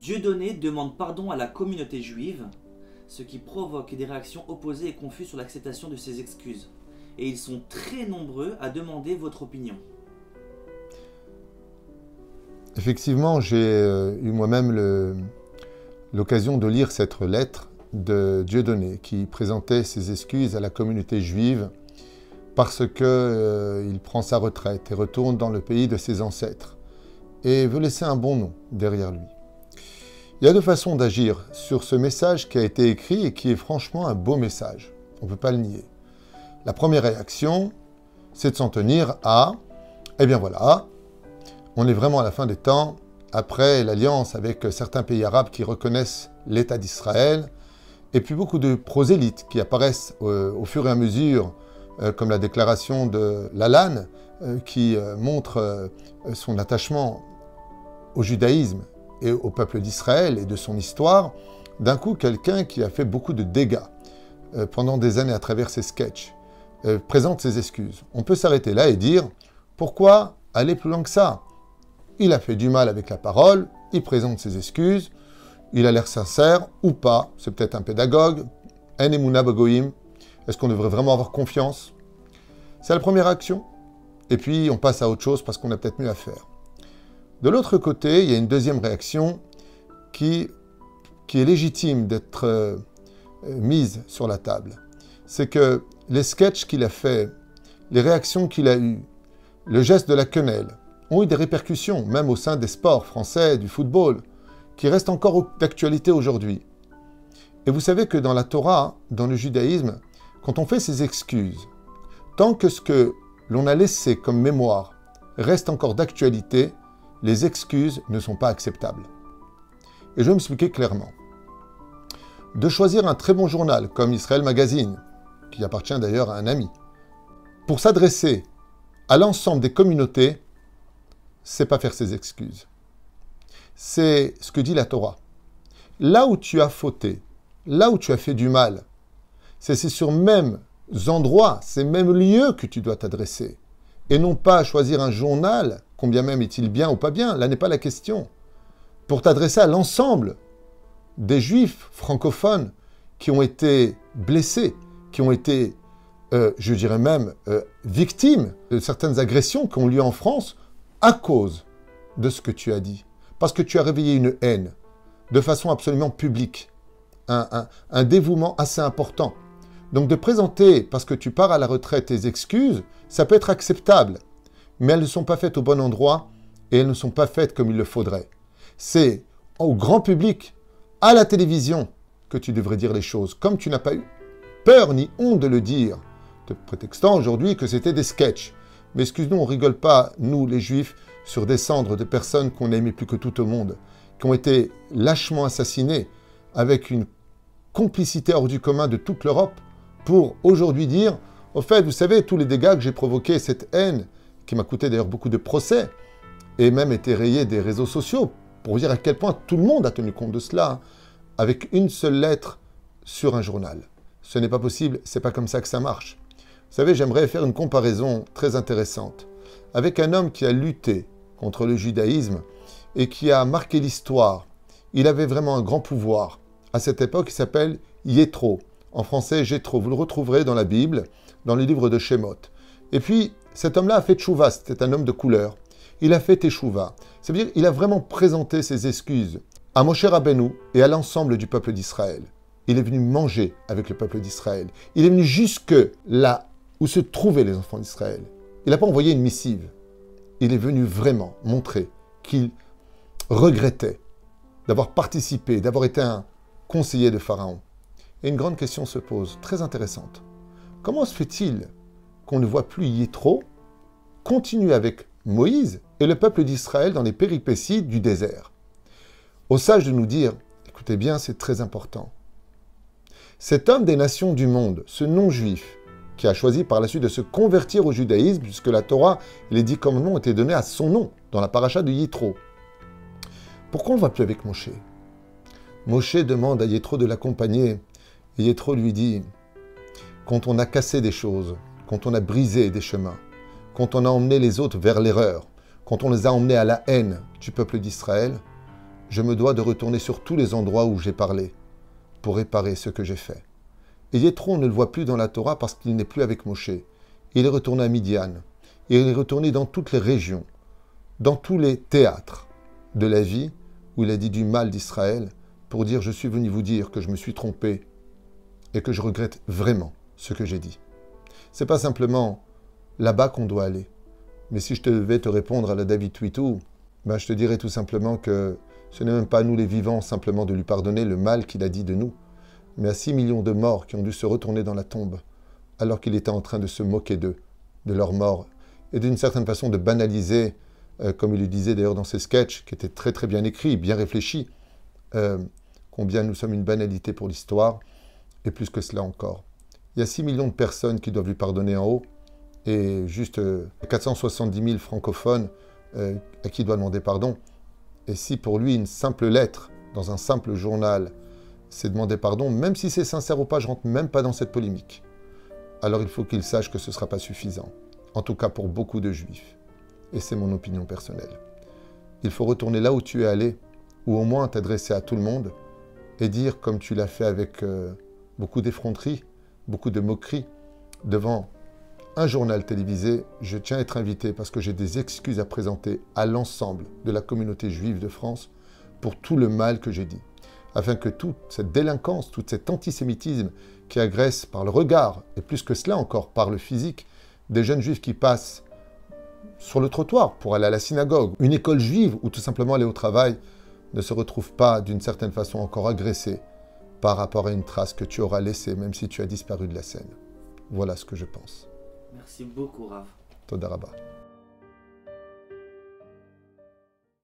Dieudonné demande pardon à la communauté juive, ce qui provoque des réactions opposées et confuses sur l'acceptation de ses excuses. Et ils sont très nombreux à demander votre opinion. Effectivement, j'ai euh, eu moi-même l'occasion de lire cette lettre de Dieudonné qui présentait ses excuses à la communauté juive parce qu'il prend sa retraite et retourne dans le pays de ses ancêtres et veut laisser un bon nom derrière lui. Il y a deux façons d'agir sur ce message qui a été écrit et qui est franchement un beau message. On ne peut pas le nier. La première réaction, c'est de s'en tenir à, eh bien voilà, on est vraiment à la fin des temps, après l'alliance avec certains pays arabes qui reconnaissent l'État d'Israël, et puis beaucoup de prosélytes qui apparaissent euh, au fur et à mesure, euh, comme la déclaration de Lalanne, euh, qui montre son attachement au judaïsme et au peuple d'Israël et de son histoire, d'un coup quelqu'un qui a fait beaucoup de dégâts euh, pendant des années à travers ses sketchs, euh, présente ses excuses. On peut s'arrêter là et dire, pourquoi aller plus loin que ça? Il a fait du mal avec la parole, il présente ses excuses, il a l'air sincère ou pas, c'est peut-être un pédagogue. Est-ce qu'on devrait vraiment avoir confiance? C'est la première action. Et puis on passe à autre chose parce qu'on a peut-être mieux à faire. De l'autre côté, il y a une deuxième réaction qui, est légitime d'être euh, mise sur la table. C'est que les sketchs qu'il a fait, les réactions qu'il a eues, le geste de la quenelle, ont eu des répercussions, même au sein des sports français, du football, qui restent encore d'actualité aujourd'hui. Et vous savez que dans la Torah, dans le judaïsme, quand on fait ses excuses, tant que ce que l'on a laissé comme mémoire reste encore d'actualité, les excuses ne sont pas acceptables. Et je vais m'expliquer clairement. De choisir un très bon journal comme Israël Magazine, qui appartient d'ailleurs à un ami, pour s'adresser à l'ensemble des communautés, c'est pas faire ses excuses. C'est ce que dit la Torah. Là où tu as fauté, là où tu as fait du mal, c'est ces sur mêmes endroits, ces mêmes lieux que tu dois t'adresser. Et non pas choisir un journal, combien même est-il bien ou pas bien, là n'est pas la question. Pour t'adresser à l'ensemble des juifs francophones qui ont été blessés, qui ont été, euh, je dirais même, euh, victimes de certaines agressions qui ont lieu en France à cause de ce que tu as dit. Parce que tu as réveillé une haine de façon absolument publique. Un, un- un dévouement assez important. Donc de présenter, parce que tu pars à la retraite, tes excuses, ça peut être acceptable. Mais elles ne sont pas faites au bon endroit et elles ne sont pas faites comme il le faudrait. C'est au grand public, à la télévision, que tu devrais dire les choses. Comme tu n'as pas eu peur ni honte de le dire, te prétextant aujourd'hui que c'était des sketchs. Mais excuse-nous, on rigole pas, nous les juifs, sur des cendres de personnes qu'on aimait plus que tout au monde, qui ont été lâchement assassinées avec une complicité hors du commun de toute l'Europe pour aujourd'hui dire, au fait, vous savez, tous les dégâts que j'ai provoqués, cette haine, qui m'a coûté d'ailleurs beaucoup de procès, et même été rayé des réseaux sociaux, pour dire à quel point tout le monde a tenu compte de cela, hein, avec une seule lettre sur un journal. Ce n'est pas possible, c'est pas comme ça que ça marche. Vous savez, j'aimerais faire une comparaison très intéressante avec un homme qui a lutté contre le judaïsme et qui a marqué l'histoire. Il avait vraiment un grand pouvoir. À cette époque, il s'appelle Yétro. En français, Jétro. Vous le retrouverez dans la Bible, dans le livre de Shemot. Et puis, cet homme-là a fait tchouva. C'était un homme de couleur. Il a fait teshuva. Ça veut dire qu'il a vraiment présenté ses excuses à Moshe Rabbeinu et à l'ensemble du peuple d'Israël. Il est venu manger avec le peuple d'Israël. Il est venu jusque là où se trouvaient les enfants d'Israël. Il n'a pas envoyé une missive. Il est venu vraiment montrer qu'il regrettait d'avoir participé, d'avoir été un conseiller de Pharaon. Et une grande question se pose, très intéressante. Comment se fait-il qu'on ne voit plus Yétro continuer avec Moïse et le peuple d'Israël dans les péripéties du désert Au sage de nous dire, écoutez bien, c'est très important. Cet homme des nations du monde, ce non-juif, qui a choisi par la suite de se convertir au judaïsme, puisque la Torah, les dix commandements étaient donnés à son nom, dans la paracha de Yitro. Pourquoi on ne va plus avec Moshe? Moshe demande à Yétro de l'accompagner, et Yétro lui dit, quand on a cassé des choses, quand on a brisé des chemins, quand on a emmené les autres vers l'erreur, quand on les a emmenés à la haine du peuple d'Israël, je me dois de retourner sur tous les endroits où j'ai parlé pour réparer ce que j'ai fait. Et Yétro, ne le voit plus dans la Torah parce qu'il n'est plus avec Moshe. Il est retourné à Midian. Et il est retourné dans toutes les régions, dans tous les théâtres de la vie où il a dit du mal d'Israël pour dire je suis venu vous dire que je me suis trompé et que je regrette vraiment ce que j'ai dit. C'est pas simplement là-bas qu'on doit aller. Mais si je devais te répondre à la David Twitou, ben je te dirais tout simplement que ce n'est même pas à nous les vivants simplement de lui pardonner le mal qu'il a dit de nous, mais à six millions de morts qui ont dû se retourner dans la tombe alors qu'il était en train de se moquer d'eux, de leur mort, et d'une certaine façon de banaliser, euh, comme il le disait d'ailleurs dans ses sketchs, qui étaient très très bien écrits, bien réfléchis, euh, combien nous sommes une banalité pour l'histoire, et plus que cela encore. Il y a 6 millions de personnes qui doivent lui pardonner en haut, et juste 470 euh, 000 francophones à qui doit demander pardon. Et si pour lui une simple lettre dans un simple journal, c'est demander pardon, même si c'est sincère ou pas, je rentre même pas dans cette polémique. Alors il faut qu'il sache que ce ne sera pas suffisant, en tout cas pour beaucoup de juifs. Et c'est mon opinion personnelle. Il faut retourner là où tu es allé, ou au moins t'adresser à tout le monde, et dire, comme tu l'as fait avec euh, beaucoup d'effronterie, beaucoup de moqueries, devant un journal télévisé, je tiens à être invité parce que j'ai des excuses à présenter à l'ensemble de la communauté juive de France pour tout le mal que j'ai dit, afin que toute cette délinquance, tout cet antisémitisme qui agresse par le regard, et plus que cela encore par le physique, des jeunes juifs qui passent sur le trottoir pour aller à la synagogue, une école juive ou tout simplement aller au travail, ne se retrouve pas d'une certaine façon encore agressés par rapport à une trace que tu auras laissée même si tu as disparu de la scène. Voilà ce que je pense. Merci beaucoup, Rav. Todarabah.